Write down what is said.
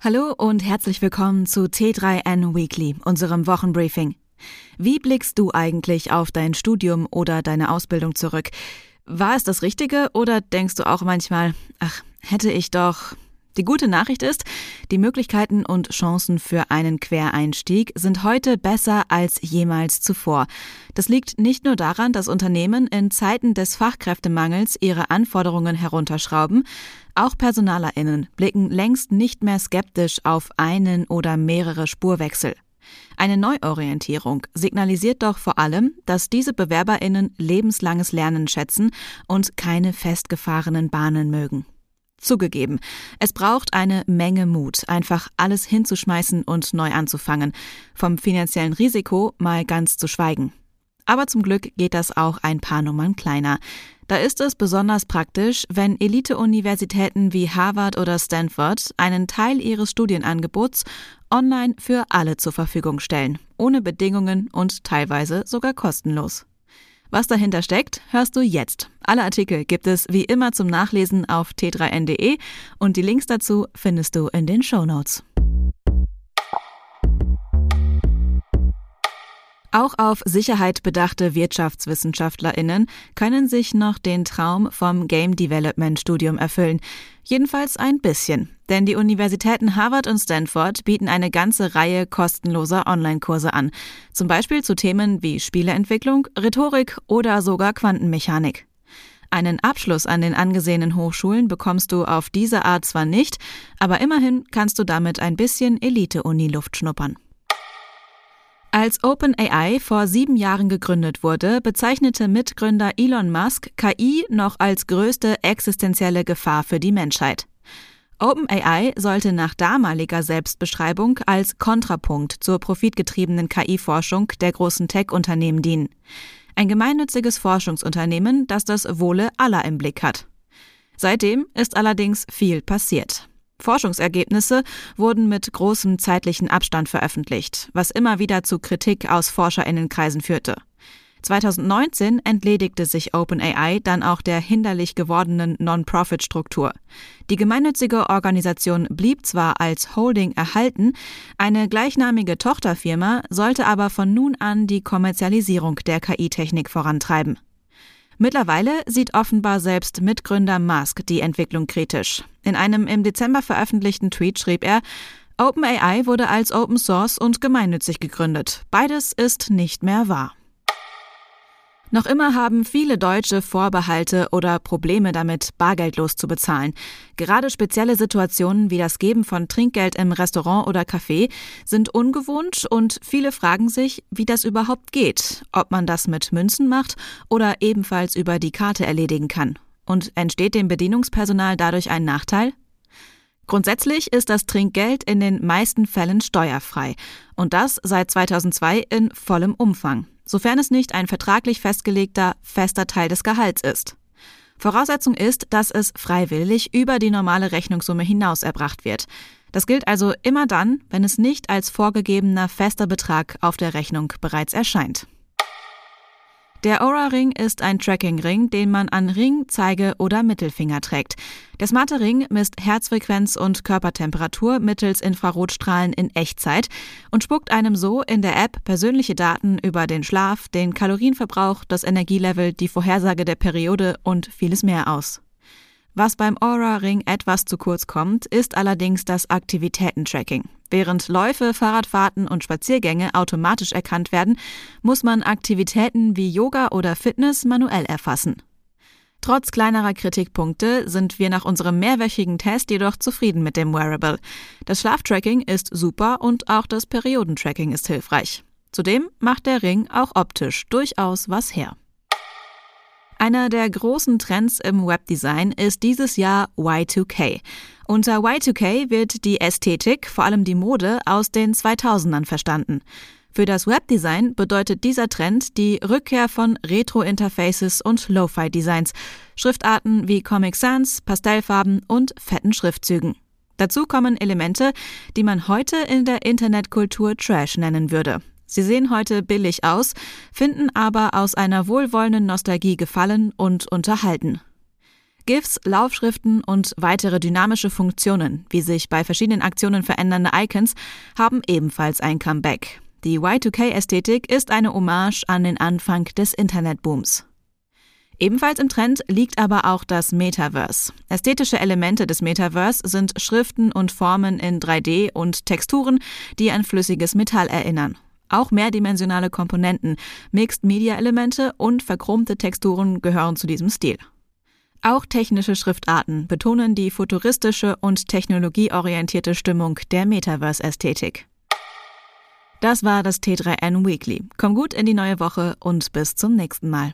Hallo und herzlich willkommen zu T3N Weekly, unserem Wochenbriefing. Wie blickst du eigentlich auf dein Studium oder deine Ausbildung zurück? War es das Richtige oder denkst du auch manchmal, ach, hätte ich doch die gute Nachricht ist, die Möglichkeiten und Chancen für einen Quereinstieg sind heute besser als jemals zuvor. Das liegt nicht nur daran, dass Unternehmen in Zeiten des Fachkräftemangels ihre Anforderungen herunterschrauben, auch Personalerinnen blicken längst nicht mehr skeptisch auf einen oder mehrere Spurwechsel. Eine Neuorientierung signalisiert doch vor allem, dass diese Bewerberinnen lebenslanges Lernen schätzen und keine festgefahrenen Bahnen mögen. Zugegeben, es braucht eine Menge Mut, einfach alles hinzuschmeißen und neu anzufangen, vom finanziellen Risiko mal ganz zu schweigen. Aber zum Glück geht das auch ein paar Nummern kleiner. Da ist es besonders praktisch, wenn Elite-Universitäten wie Harvard oder Stanford einen Teil ihres Studienangebots online für alle zur Verfügung stellen, ohne Bedingungen und teilweise sogar kostenlos. Was dahinter steckt, hörst du jetzt. Alle Artikel gibt es wie immer zum Nachlesen auf t3n.de und die Links dazu findest du in den Show Notes. Auch auf Sicherheit bedachte WirtschaftswissenschaftlerInnen können sich noch den Traum vom Game Development Studium erfüllen. Jedenfalls ein bisschen. Denn die Universitäten Harvard und Stanford bieten eine ganze Reihe kostenloser Online-Kurse an. Zum Beispiel zu Themen wie Spieleentwicklung, Rhetorik oder sogar Quantenmechanik. Einen Abschluss an den angesehenen Hochschulen bekommst du auf diese Art zwar nicht, aber immerhin kannst du damit ein bisschen Elite-Uni-Luft schnuppern. Als OpenAI vor sieben Jahren gegründet wurde, bezeichnete Mitgründer Elon Musk KI noch als größte existenzielle Gefahr für die Menschheit. OpenAI sollte nach damaliger Selbstbeschreibung als Kontrapunkt zur profitgetriebenen KI-Forschung der großen Tech-Unternehmen dienen. Ein gemeinnütziges Forschungsunternehmen, das das Wohle aller im Blick hat. Seitdem ist allerdings viel passiert. Forschungsergebnisse wurden mit großem zeitlichen Abstand veröffentlicht, was immer wieder zu Kritik aus Forscherinnenkreisen führte. 2019 entledigte sich OpenAI dann auch der hinderlich gewordenen Non-Profit-Struktur. Die gemeinnützige Organisation blieb zwar als Holding erhalten, eine gleichnamige Tochterfirma sollte aber von nun an die Kommerzialisierung der KI-Technik vorantreiben. Mittlerweile sieht offenbar selbst Mitgründer Musk die Entwicklung kritisch. In einem im Dezember veröffentlichten Tweet schrieb er, OpenAI wurde als Open Source und gemeinnützig gegründet. Beides ist nicht mehr wahr. Noch immer haben viele Deutsche Vorbehalte oder Probleme damit, bargeldlos zu bezahlen. Gerade spezielle Situationen wie das Geben von Trinkgeld im Restaurant oder Café sind ungewohnt und viele fragen sich, wie das überhaupt geht, ob man das mit Münzen macht oder ebenfalls über die Karte erledigen kann. Und entsteht dem Bedienungspersonal dadurch ein Nachteil? Grundsätzlich ist das Trinkgeld in den meisten Fällen steuerfrei und das seit 2002 in vollem Umfang sofern es nicht ein vertraglich festgelegter fester Teil des Gehalts ist. Voraussetzung ist, dass es freiwillig über die normale Rechnungssumme hinaus erbracht wird. Das gilt also immer dann, wenn es nicht als vorgegebener fester Betrag auf der Rechnung bereits erscheint. Der Aura-Ring ist ein Tracking-Ring, den man an Ring, Zeige oder Mittelfinger trägt. Der smarte Ring misst Herzfrequenz und Körpertemperatur mittels Infrarotstrahlen in Echtzeit und spuckt einem so in der App persönliche Daten über den Schlaf, den Kalorienverbrauch, das Energielevel, die Vorhersage der Periode und vieles mehr aus. Was beim Aura-Ring etwas zu kurz kommt, ist allerdings das Aktivitätentracking. Während Läufe, Fahrradfahrten und Spaziergänge automatisch erkannt werden, muss man Aktivitäten wie Yoga oder Fitness manuell erfassen. Trotz kleinerer Kritikpunkte sind wir nach unserem mehrwöchigen Test jedoch zufrieden mit dem Wearable. Das Schlaftracking ist super und auch das Periodentracking ist hilfreich. Zudem macht der Ring auch optisch durchaus was her. Einer der großen Trends im Webdesign ist dieses Jahr Y2K. Unter Y2K wird die Ästhetik, vor allem die Mode, aus den 2000ern verstanden. Für das Webdesign bedeutet dieser Trend die Rückkehr von Retro-Interfaces und Lo-Fi-Designs, Schriftarten wie Comic Sans, Pastellfarben und fetten Schriftzügen. Dazu kommen Elemente, die man heute in der Internetkultur Trash nennen würde. Sie sehen heute billig aus, finden aber aus einer wohlwollenden Nostalgie gefallen und unterhalten. GIFs, Laufschriften und weitere dynamische Funktionen, wie sich bei verschiedenen Aktionen verändernde Icons, haben ebenfalls ein Comeback. Die Y2K-Ästhetik ist eine Hommage an den Anfang des Internetbooms. Ebenfalls im Trend liegt aber auch das Metaverse. Ästhetische Elemente des Metaverse sind Schriften und Formen in 3D und Texturen, die an flüssiges Metall erinnern. Auch mehrdimensionale Komponenten, Mixed-Media-Elemente und verchromte Texturen gehören zu diesem Stil. Auch technische Schriftarten betonen die futuristische und technologieorientierte Stimmung der Metaverse-Ästhetik. Das war das T3N Weekly. Komm gut in die neue Woche und bis zum nächsten Mal.